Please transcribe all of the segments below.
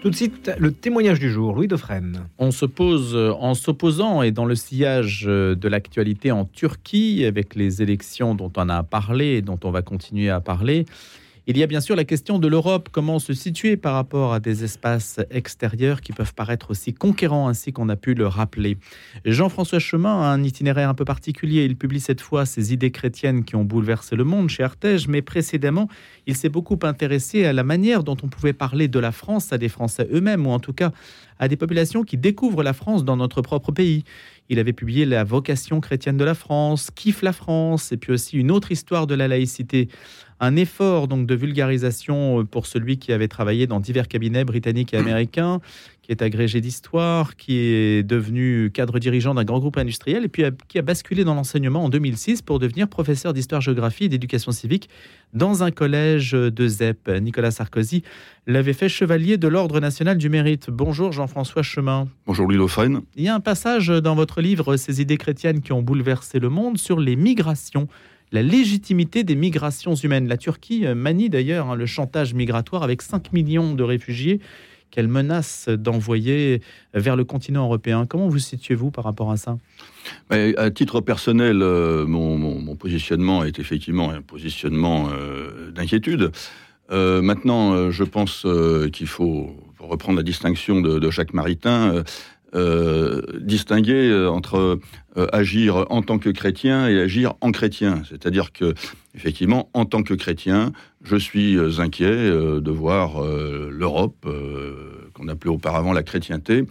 Tout de suite, le témoignage du jour, Louis Dauphren. On se pose euh, en s'opposant et dans le sillage euh, de l'actualité en Turquie, avec les élections dont on a parlé et dont on va continuer à parler. Il y a bien sûr la question de l'Europe, comment se situer par rapport à des espaces extérieurs qui peuvent paraître aussi conquérants, ainsi qu'on a pu le rappeler? Jean-François Chemin a un itinéraire un peu particulier. Il publie cette fois ses idées chrétiennes qui ont bouleversé le monde chez Artege, mais précédemment, il s'est beaucoup intéressé à la manière dont on pouvait parler de la France à des Français eux-mêmes, ou en tout cas à des populations qui découvrent la France dans notre propre pays. Il avait publié La vocation chrétienne de la France, Kiffe la France, et puis aussi une autre histoire de la laïcité un effort donc de vulgarisation euh, pour celui qui avait travaillé dans divers cabinets britanniques et américains, qui est agrégé d'histoire, qui est devenu cadre dirigeant d'un grand groupe industriel et puis qui a basculé dans l'enseignement en 2006 pour devenir professeur d'histoire-géographie et d'éducation civique dans un collège de ZEP. Nicolas Sarkozy l'avait fait chevalier de l'Ordre national du mérite. Bonjour Jean-François Chemin. Bonjour Louis Dauphren. Il y a un passage dans votre livre Ces idées chrétiennes qui ont bouleversé le monde sur les migrations la légitimité des migrations humaines. La Turquie euh, manie d'ailleurs hein, le chantage migratoire avec 5 millions de réfugiés qu'elle menace d'envoyer vers le continent européen. Comment vous situez-vous par rapport à ça? À titre personnel, euh, mon, positionnement est effectivement un positionnement euh, d'inquiétude. maintenant, je pense qu'il faut, reprendre la distinction de, de Jacques Maritain, euh, distinguer euh, entre euh, agir en tant que chrétien et agir en chrétien. C'est-à-dire que, effectivement, en tant que chrétien, je suis inquiet de voir l'Europe, qu'on appelait auparavant la chrétienté,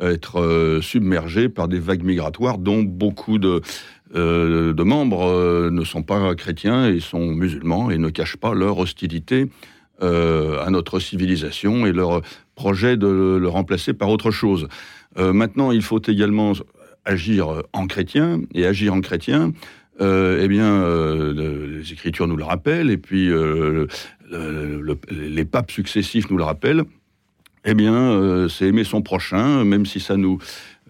être submergée par des vagues migratoires dont beaucoup de, de membres ne sont pas chrétiens et sont musulmans et ne cachent pas leur hostilité à notre civilisation et leur projet de le remplacer par autre chose. Euh, maintenant, il faut également agir en chrétien, et agir en chrétien, euh, eh bien, euh, les Écritures nous le rappellent, et puis les papes successifs nous le rappellent. Eh bien, c'est aimer son prochain, même si ça nous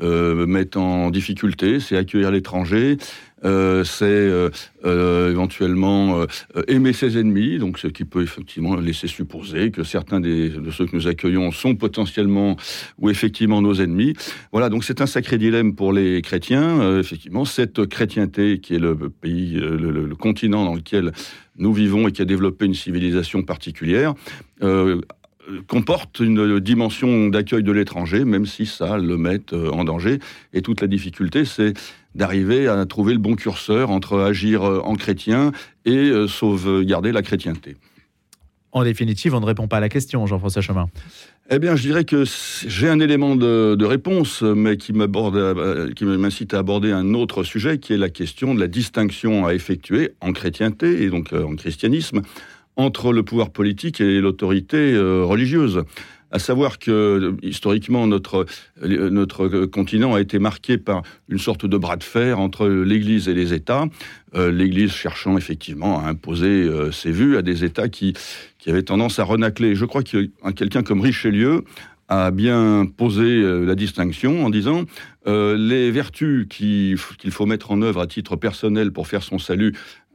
met en difficulté, c'est accueillir l'étranger, euh, c'est euh, euh, éventuellement aimer ses ennemis, donc ce qui peut effectivement laisser supposer que certains de ceux que nous accueillons sont potentiellement ou effectivement nos ennemis. Voilà, donc c'est un sacré dilemme pour les chrétiens. effectivement, cette chrétienté qui est le pays, le, continent dans lequel nous vivons et qui a développé une civilisation particulière, comporte une dimension d'accueil de l'étranger, même si ça le met en danger. Et toute la difficulté, c'est d'arriver à trouver le bon curseur entre agir euh, en chrétien et euh, sauvegarder la chrétienté. En définitive, on ne répond pas à la question, Jean-François Chemin. Eh bien, je dirais que j'ai un élément de, réponse, mais euh, qui m'incite à aborder un autre sujet, qui est la question de la distinction à effectuer en chrétienté et donc en christianisme entre le pouvoir politique et l'autorité religieuse à savoir que historiquement notre, notre continent a été marqué par une sorte de bras de fer entre l'Église et les États, euh, l'Église cherchant effectivement à imposer euh, ses vues à des États qui, qui avaient tendance à renacler. Je crois que quelqu'un comme Richelieu a bien posé euh, la distinction en disant les vertus qu'il faut mettre en œuvre à titre personnel pour faire son salut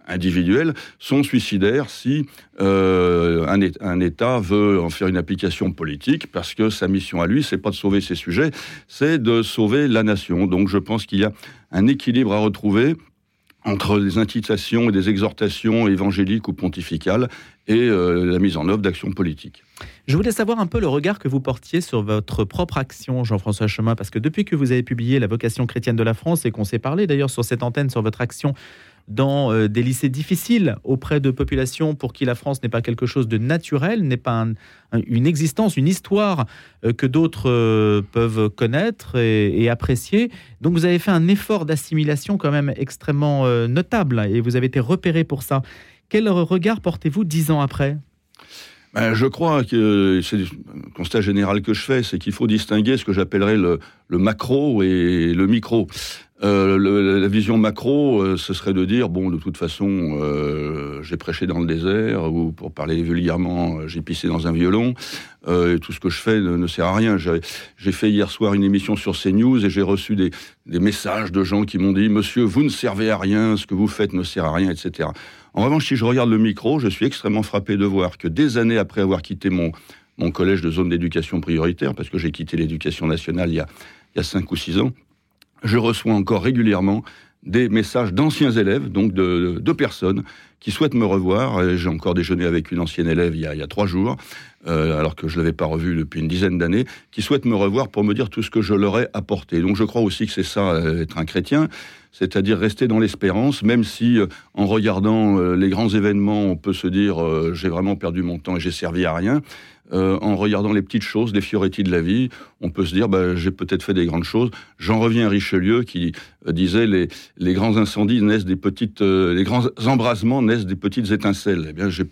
individuels sont suicidaires si euh, un, État veut en faire une application politique, parce que sa mission à lui, c'est pas de sauver ses sujets, c'est de sauver la nation. Donc je pense qu'il y a un équilibre à retrouver entre des incitations et des exhortations évangéliques ou pontificales et euh, la mise en œuvre d'actions politiques. Je voulais savoir un peu le regard que vous portiez sur votre propre action, Jean-François Chemin, parce que depuis que vous avez publié La vocation chrétienne de la France et qu'on s'est parlé d'ailleurs sur cette antenne sur votre action dans euh, des lycées difficiles auprès de populations pour qui la France n'est pas quelque chose de naturel, n'est pas une existence, une histoire euh, que d'autres euh, peuvent connaître et, apprécier. Donc vous avez fait un effort d'assimilation quand même extrêmement notable et vous avez été repéré pour ça. Quel regard portez-vous dix ans après? Ben, je crois que c'est le constat général que je fais, c'est qu'il faut distinguer ce que j'appellerais le, le, macro et le micro. Euh, la vision macro, euh, ce serait de dire bon, de toute façon, euh, j'ai prêché dans le désert, ou pour parler vulgairement, j'ai pissé dans un violon, et tout ce que je fais ne, sert à rien. J'ai fait hier soir une émission sur CNews et j'ai reçu des, messages de gens qui m'ont dit Monsieur, vous ne servez à rien, ce que vous faites ne sert à rien, etc. En revanche, si je regarde le micro, je suis extrêmement frappé de voir que des années après avoir quitté mon, mon collège de zone d'éducation prioritaire, parce que j'ai quitté l'éducation nationale il y, a, il y a cinq ou six ans, je reçois encore régulièrement des messages d'anciens élèves, donc de, personnes qui souhaitent me revoir. J'ai encore déjeuné avec une ancienne élève il y a trois jours, euh, alors que je ne l'avais pas revue depuis une dizaine d'années, qui souhaitent me revoir pour me dire tout ce que je leur ai apporté. Donc je crois aussi que c'est ça, euh, être un chrétien, c'est-à-dire rester dans l'espérance, même si euh, en regardant les grands événements, on peut se dire j'ai vraiment perdu mon temps et j'ai servi à rien. En regardant les petites choses, les fioretti de la vie, on peut se dire bah, j'ai peut-être fait des grandes choses. J'en reviens à Richelieu qui disait les, les grands incendies naissent des petites, les grands embrasements naissent des petites étincelles. Eh bien, j'ai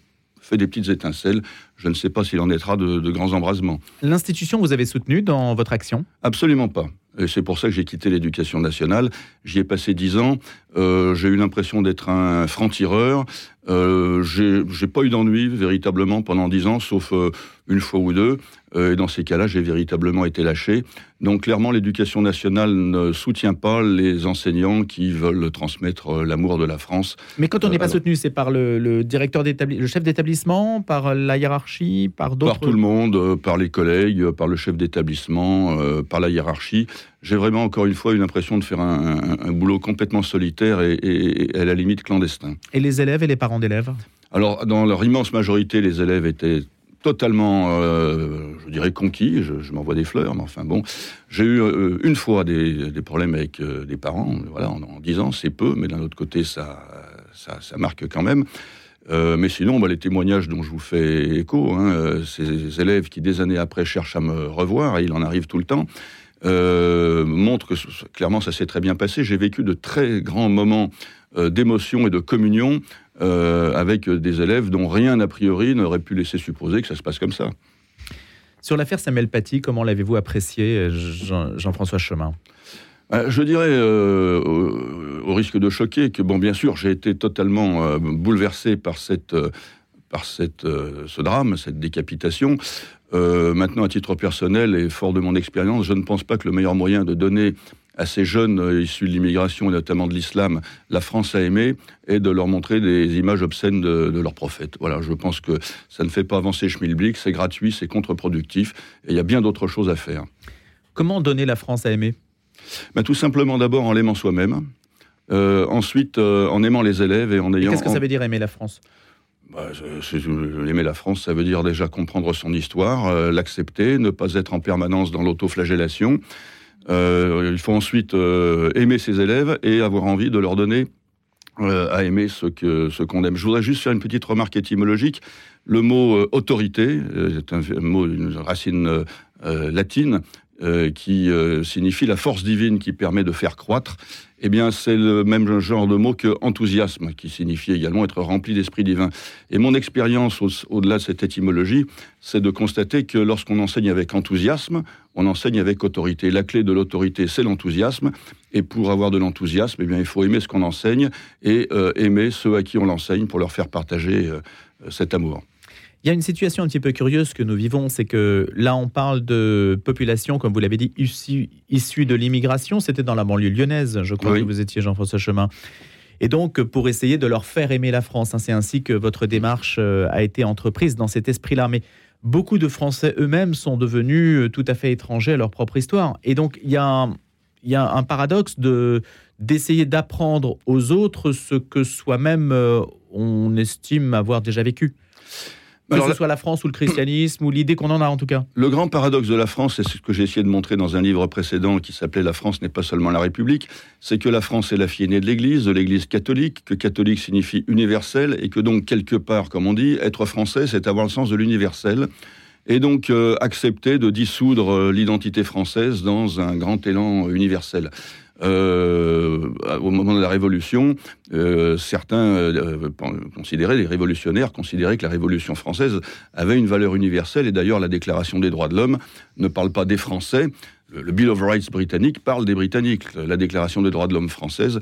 fait des petites étincelles. Je ne sais pas s'il en naîtra de, de grands embrasements. L'institution vous avez soutenu dans votre action? Absolument pas. Et c'est pour ça que j'ai quitté l'éducation nationale. J'y ai passé dix ans. Euh, j'ai eu l'impression d'être un franc-tireur. Euh, j'ai pas eu d'ennui véritablement pendant dix ans, sauf euh, une fois ou deux. Euh, et dans ces cas-là, j'ai véritablement été lâché. Donc clairement, l'éducation nationale ne soutient pas les enseignants qui veulent transmettre euh, l'amour de la France. Mais quand on n'est pas alors- soutenu, c'est par le, le directeur d'établissement, le chef d'établissement, par la hiérarchie, par d'autres. Par tout le monde, par les collègues, par le chef d'établissement, par la hiérarchie. J'ai vraiment, encore une fois, eu l'impression de faire un, un- un boulot complètement solitaire et, et- et à la limite clandestin. Et les élèves et les parents d'élèves? Alors, dans leur immense majorité, les élèves étaient totalement, euh, je dirais, conquis. Je, je m'envoie des fleurs, mais enfin bon. J'ai eu euh, une fois des, des problèmes avec euh, des parents, voilà, en, en 10 ans, c'est peu, mais d'un autre côté, ça, ça, ça marque quand même. Euh, mais sinon, bah, les témoignages dont je vous fais écho, hein, euh, ces élèves qui des années après cherchent à me revoir, et il en arrive tout le temps, euh, montrent que clairement ça s'est très bien passé. J'ai vécu de très grands moments euh, d'émotion et de communion euh, avec des élèves dont rien a priori n'aurait pu laisser supposer que ça se passe comme ça. Sur l'affaire Samuel Paty, comment l'avez-vous apprécié, Jean- Jean-François Chemin? Je dirais, euh, au, au risque de choquer, que bon, bien sûr, j'ai été totalement euh, bouleversé par cette, euh, par cette, euh, ce drame, cette décapitation. Euh, maintenant, à titre personnel et fort de mon expérience, je ne pense pas que le meilleur moyen de donner à ces jeunes euh, issus de l'immigration et notamment de l'islam la France a aimé est de leur montrer des images obscènes de, de leurs prophètes. Voilà, je pense que ça ne fait pas avancer Schmilblick, c'est gratuit, c'est contre-productif et il y a bien d'autres choses à faire. Comment donner la France à aimer? Ben, tout simplement d'abord en l'aimant soi-même, euh, ensuite en aimant les élèves et en Et ayant... Qu'est-ce que ça veut dire aimer la France? Bah, aimer la France, ça veut dire déjà comprendre son histoire, euh, l'accepter, ne pas être en permanence dans l'autoflagellation. Euh, il faut ensuite euh, aimer ses élèves et avoir envie de leur donner euh, à aimer ce que ce qu'on aime. Je voudrais juste faire une petite remarque étymologique. Le mot autorité est un mot une racine latine euh, qui euh, signifie la force divine qui permet de faire croître. Eh bien, c'est le même genre de mot que enthousiasme, qui signifie également être rempli d'esprit divin. Et mon expérience au- au-delà de cette étymologie, c'est de constater que lorsqu'on enseigne avec enthousiasme, on enseigne avec autorité. La clé de l'autorité, c'est l'enthousiasme. Et pour avoir de l'enthousiasme, eh bien, il faut aimer ce qu'on enseigne et euh, aimer ceux à qui on l'enseigne pour leur faire partager cet amour. Il y a une situation un petit peu curieuse que nous vivons, c'est que là, on parle de population, comme vous l'avez dit, issue, issue de l'immigration. C'était dans la banlieue lyonnaise, je crois Oui. que vous étiez Jean-François Chemin. Et donc, pour essayer de leur faire aimer la France, hein, c'est ainsi que votre démarche euh, a été entreprise dans cet esprit-là. Mais beaucoup de Français eux-mêmes sont devenus euh, tout à fait étrangers à leur propre histoire. Et donc, il y a un, il y a un paradoxe de d'essayer d'apprendre aux autres ce que soi-même euh, on estime avoir déjà vécu. Que Alors ce soit la France ou le christianisme ou l'idée qu'on en a en tout cas. Le grand paradoxe de la France, c'est ce que j'ai essayé de montrer dans un livre précédent qui s'appelait La France n'est pas seulement la République, c'est que la France est la fille aînée de l'Église, de l'Église catholique, que catholique signifie universel, et que donc quelque part, comme on dit, être français, c'est avoir le sens de l'universel, et donc euh, accepter de dissoudre euh, l'identité française dans un grand élan universel. Euh, au moment de la Révolution, euh, certains euh, considéraient, les révolutionnaires considéraient que la Révolution française avait une valeur universelle, et d'ailleurs la Déclaration des droits de l'homme ne parle pas des Français, le, Bill of Rights britannique parle des Britanniques, la Déclaration des droits de l'homme française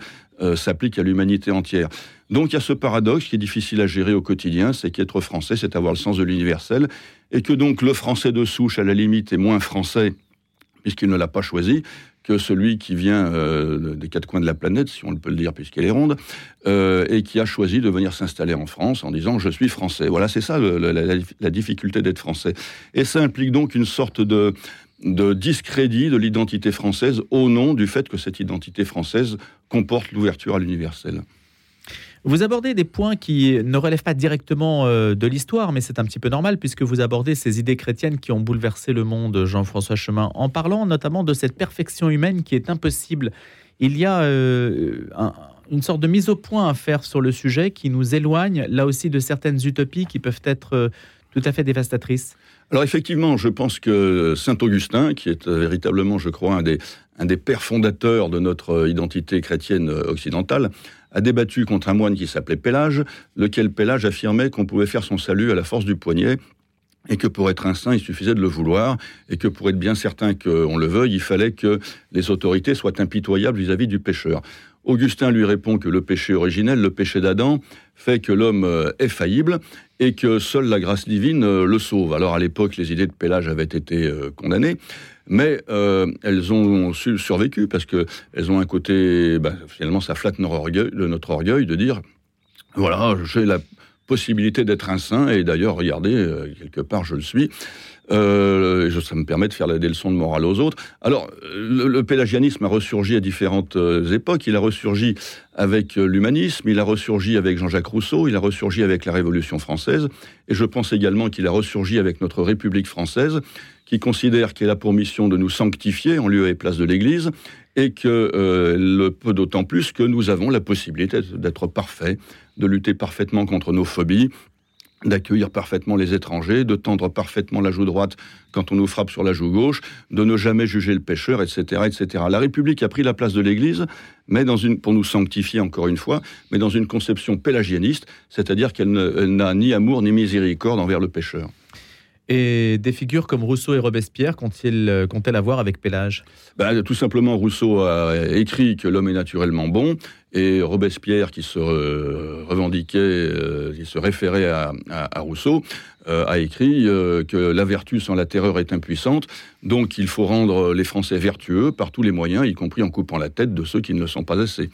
s'applique à l'humanité entière. Donc il y a ce paradoxe qui est difficile à gérer au quotidien, c'est qu'être français, c'est avoir le sens de l'universel, et que donc le français de souche, à la limite, est moins français puisqu'il ne l'a pas choisi, que celui qui vient euh, des quatre coins de la planète, si on peut le dire puisqu'elle est ronde, euh, et qui a choisi de venir s'installer en France en disant je suis français. Voilà, c'est ça la, difficulté d'être français. Et ça implique donc une sorte de, de discrédit de l'identité française au nom du fait que cette identité française comporte l'ouverture à l'universel. Vous abordez des points qui ne relèvent pas directement euh, de l'histoire, mais c'est un petit peu normal puisque vous abordez ces idées chrétiennes qui ont bouleversé le monde, Jean-François Chemin, en parlant notamment de cette perfection humaine qui est impossible. Il y a euh, une sorte de mise au point à faire sur le sujet qui nous éloigne là aussi de certaines utopies qui peuvent être euh, tout à fait dévastatrices. Alors effectivement, je pense que Saint Augustin, qui est véritablement, je crois, un des, un des pères fondateurs de notre identité chrétienne occidentale, a débattu contre un moine qui s'appelait Pélage, lequel Pélage affirmait qu'on pouvait faire son salut à la force du poignet et que pour être un saint, il suffisait de le vouloir, et que pour être bien certain qu'on le veuille, il fallait que les autorités soient impitoyables vis-à-vis du pécheur. Augustin lui répond que le péché originel, le péché d'Adam, fait que l'homme euh, est faillible et que seule la grâce divine euh, le sauve. Alors à l'époque, les idées de Pélage avaient été euh, condamnées, mais elles ont survécu parce que elles ont un côté, bah, finalement, ça flatte notre orgueil, notre orgueil de dire, voilà, j'ai la possibilité d'être un saint et d'ailleurs, regardez, quelque part, je le suis. Euh, ça me permet de faire des leçons de morale aux autres. Alors, le, pélagianisme a ressurgi à différentes époques. Il a ressurgi avec l'humanisme, il a ressurgi avec Jean-Jacques Rousseau, il a ressurgi avec la Révolution française, et je pense également qu'il a ressurgi avec notre République française, qui considère qu'elle a pour mission de nous sanctifier en lieu et place de l'Église, et que euh, le peut d'autant plus que nous avons la possibilité d'être parfaits, de lutter parfaitement contre nos phobies, d'accueillir parfaitement les étrangers, de tendre parfaitement la joue droite quand on nous frappe sur la joue gauche, de ne jamais juger le pécheur, etc., etc. La République a pris la place de l'Église, mais dans une, pour nous sanctifier encore une fois, mais dans une conception pélagianiste, c'est-à-dire qu'elle n'a ni amour ni miséricorde envers le pécheur. Et des figures comme Rousseau et Robespierre qu'ont-ils euh, elles à voir avec Pélage ben, Tout simplement, Rousseau a écrit que l'homme est naturellement bon, et Robespierre, qui se euh, revendiquait, euh, qui se référait à, Rousseau, a écrit que la vertu sans la terreur est impuissante, donc il faut rendre les Français vertueux par tous les moyens, y compris en coupant la tête de ceux qui ne le sont pas assez.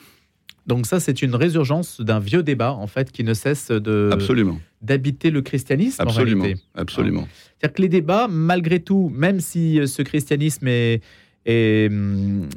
Donc ça, c'est une résurgence d'un vieux débat, en fait, qui ne cesse de d'habiter le christianisme. Absolument, en réalité. absolument. C'est-à-dire que les débats, malgré tout, même si euh, ce christianisme est, hum,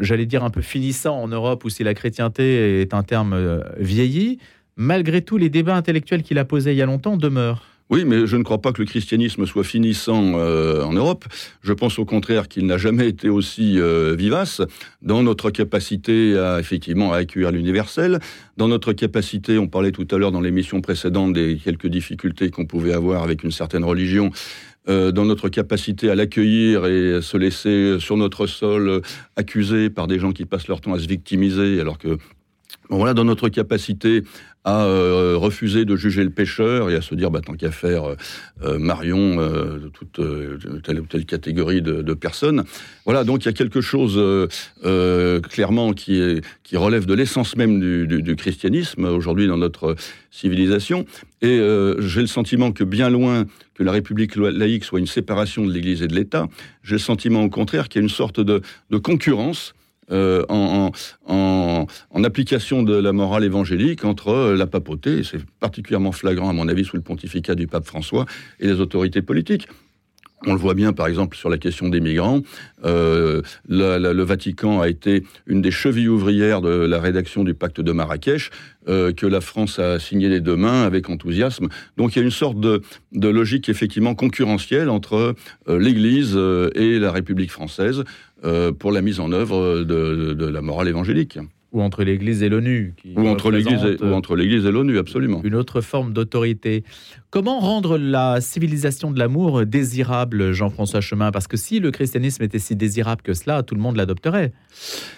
j'allais dire, un peu finissant en Europe, ou si la chrétienté est un terme euh, vieilli, malgré tout, les débats intellectuels qu'il a posés il y a longtemps demeurent. Oui, mais je ne crois pas que le christianisme soit finissant euh, en Europe. Je pense au contraire qu'il n'a jamais été aussi euh, vivace dans notre capacité effectivement à accueillir l'universel, dans notre capacité, on parlait tout à l'heure dans l'émission précédente des quelques difficultés qu'on pouvait avoir avec une certaine religion, euh, dans notre capacité à l'accueillir et à se laisser sur notre sol accusé par des gens qui passent leur temps à se victimiser, alors que voilà, dans notre capacité à euh, refuser de juger le pêcheur et à se dire, bah, tant qu'à faire, euh, euh, Marion, de toute telle ou telle catégorie de, personnes. Voilà, donc il y a quelque chose clairement qui, est, qui relève de l'essence même du, christianisme aujourd'hui dans notre civilisation. Et j'ai le sentiment que bien loin que la République laïque soit une séparation de l'Église et de l'État, j'ai le sentiment au contraire qu'il y a une sorte de concurrence euh, en, en, application de la morale évangélique entre euh, la papauté, c'est particulièrement flagrant à mon avis sous le pontificat du pape François, et les autorités politiques. On le voit bien, par exemple, sur la question des migrants. Euh, le Vatican a été une des chevilles ouvrières de la rédaction du pacte de Marrakech, que la France a signé les deux mains avec enthousiasme. Donc il y a une sorte de, de logique effectivement concurrentielle entre l'Église et la République française. Euh, pour la mise en œuvre de, la morale évangélique. Ou entre l'Église et l'ONU. Ou entre l'Église et l'ONU, absolument. Une autre forme d'autorité. Comment rendre la civilisation de l'amour désirable, Jean-François Chemin? Parce que si le christianisme était si désirable que cela, tout le monde l'adopterait.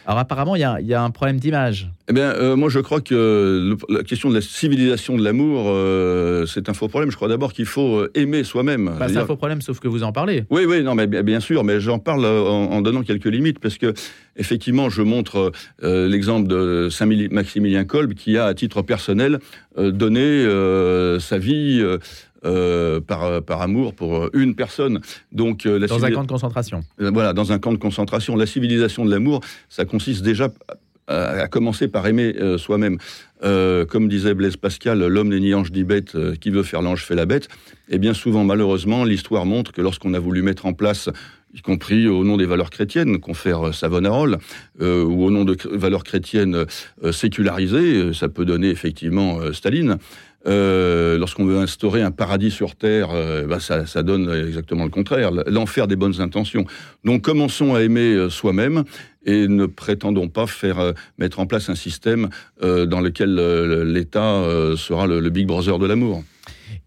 Alors apparemment, il y, a un problème d'image. Eh bien, euh, moi je crois que la question de la civilisation de l'amour, euh, c'est un faux problème. Je crois d'abord qu'il faut euh, aimer soi-même. Bah, c'est un faux problème, sauf que vous en parlez. Oui, oui, non, mais bien sûr, mais j'en parle en, donnant quelques limites, parce que effectivement, je montre l'exemple de Saint-Maximilien Kolb, qui a, à titre personnel, donner sa vie. par, par amour pour une personne. Donc, la dans un camp de concentration. voilà, dans un camp de concentration. La civilisation de l'amour, ça consiste déjà à commencer par aimer soi-même. comme disait Blaise Pascal, l'homme n'est ni ange ni bête, qui veut faire l'ange fait la bête. Et bien souvent, malheureusement, l'histoire montre que lorsqu'on a voulu mettre en place y compris au nom des valeurs chrétiennes, confère Savonarole, euh, ou au nom de valeurs chrétiennes euh, sécularisées, euh, ça peut donner effectivement Staline. Lorsqu'on veut instaurer un paradis sur Terre, bah, ça, donne exactement le contraire, l'enfer des bonnes intentions. Donc commençons à aimer soi-même et ne prétendons pas faire mettre en place un système dans lequel l'État sera le, Big Brother de l'amour.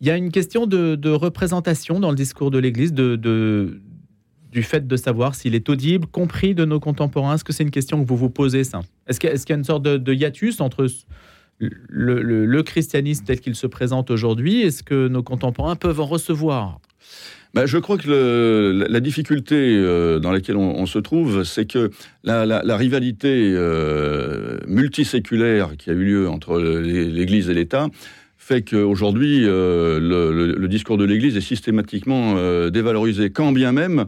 Il y a une question de, représentation dans le discours de l'Église, de du fait de savoir s'il est audible, compris de nos contemporains. Est-ce que c'est une question que vous vous posez, ça? Est-ce qu'il y, a une sorte de, hiatus entre le, christianisme tel qu'il se présente aujourd'hui Est-ce que nos contemporains peuvent en recevoir? Ben, je crois que la difficulté euh, dans laquelle on, se trouve, c'est que la, rivalité euh, multiséculaire qui a eu lieu entre l'Église et l'État fait qu'aujourd'hui, euh, le, discours de l'Église est systématiquement dévalorisé, quand bien même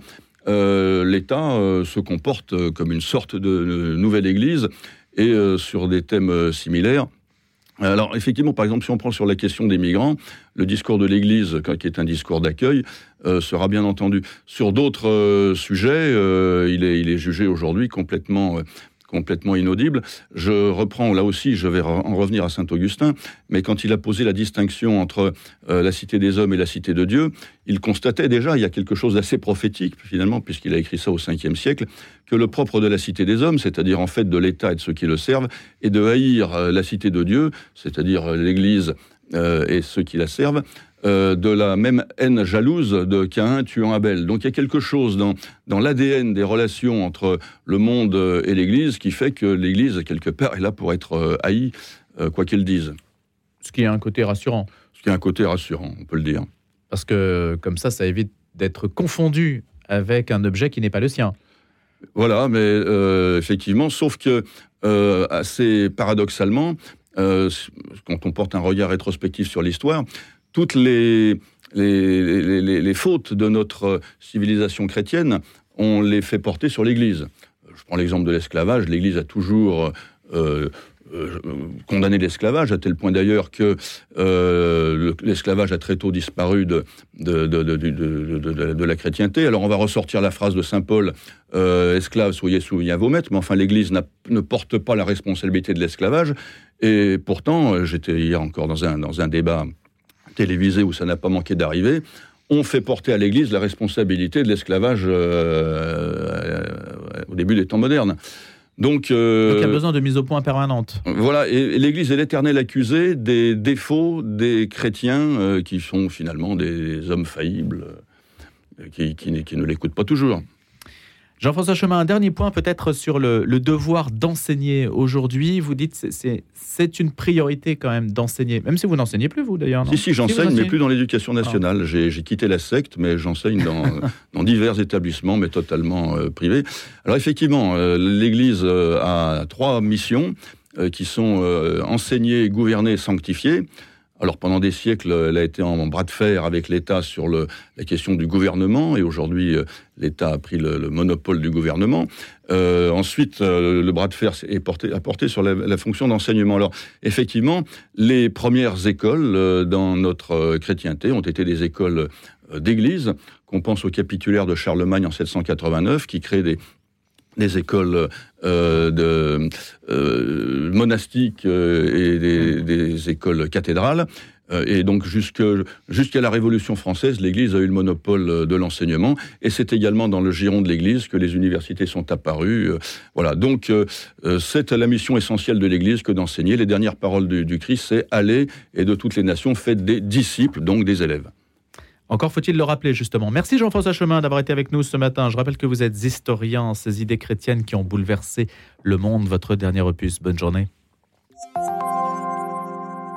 l'État euh, se comporte euh, comme une sorte de nouvelle Église et sur des thèmes similaires. Alors effectivement, par exemple, si on prend sur la question des migrants, le discours de l'Église, qui est un discours d'accueil, sera bien entendu. Sur d'autres sujets, il, est, jugé aujourd'hui complètement complètement inaudible. Je reprends là aussi, je vais en revenir à Saint-Augustin, mais quand il a posé la distinction entre euh, la cité des hommes et la cité de Dieu, il constatait déjà, il y a quelque chose d'assez prophétique finalement, puisqu'il a écrit ça au 5e siècle, que le propre de la cité des hommes, c'est-à-dire en fait de l'État et de ceux qui le servent, est de haïr euh, la cité de Dieu, c'est-à-dire euh, l'Église et ceux qui la servent, euh, de la même haine jalouse de Cain tuant Abel. Donc il y a quelque chose dans, dans l'ADN des relations entre le monde et l'Église qui fait que l'Église, quelque part, est là pour être euh, haïe, euh, quoi qu'elle dise. Ce qui a un côté rassurant. Ce qui a un côté rassurant, on peut le dire. Parce que comme ça, ça évite d'être confondu avec un objet qui n'est pas le sien. Voilà, mais effectivement, sauf que assez paradoxalement, quand on porte un regard rétrospectif sur l'histoire, toutes les, fautes de notre civilisation chrétienne, on les fait porter sur l'Église. Je prends l'exemple de l'esclavage. L'Église a toujours euh, euh, condamné l'esclavage, à tel point d'ailleurs que euh, l'esclavage a très tôt disparu de, la chrétienté. Alors on va ressortir la phrase de Saint Paul, esclaves, soyez soumis à vos maîtres, mais enfin l'Église ne porte pas la responsabilité de l'esclavage. Et pourtant, j'étais hier encore dans un débat télévisé où ça n'a pas manqué d'arriver, on fait porter à l'Église la responsabilité de l'esclavage euh, euh, au début des temps modernes. Donc, euh, Donc, il y a besoin de mise au point permanente. Voilà, et, l'Église est l'éternel accusé des défauts des chrétiens qui sont finalement des hommes faillibles, qui, qui ne l'écoutent pas toujours. Jean-François Chemin, un dernier point peut-être sur le, devoir d'enseigner aujourd'hui. Vous dites que c'est une priorité quand même d'enseigner, même si vous n'enseignez plus, vous d'ailleurs. Si, si, j'enseigne, mais plus dans l'éducation nationale. Ah. J'ai quitté la secte, mais j'enseigne dans, dans, divers établissements, mais totalement euh, privés. Alors effectivement, euh, l'Église euh, a trois missions qui sont enseigner, gouverner, sanctifier. Alors pendant des siècles, elle a été en bras de fer avec l'État sur le, la question du gouvernement, et aujourd'hui, euh, l'État a pris le, monopole du gouvernement. Euh, ensuite, euh, le bras de fer est porté, a porté sur la, fonction d'enseignement. Alors effectivement, les premières écoles dans notre chrétienté ont été des écoles d'église, qu'on pense au capitulaire de Charlemagne en 789, qui crée des, des écoles euh, de, euh, monastiques euh, et des, écoles cathédrales. Et donc jusqu'à la Révolution française, l'Église a eu le monopole de l'enseignement, et c'est également dans le giron de l'Église que les universités sont apparues. Voilà, donc c'est la mission essentielle de l'Église que d'enseigner. Les dernières paroles du, du Christ, c'est aller et de toutes les nations faites des disciples, donc des élèves. Encore faut-il le rappeler, justement. Merci Jean-François Chemin d'avoir été avec nous ce matin. Je rappelle que vous êtes historien, ces idées chrétiennes qui ont bouleversé le monde, votre dernier opus. Bonne journée.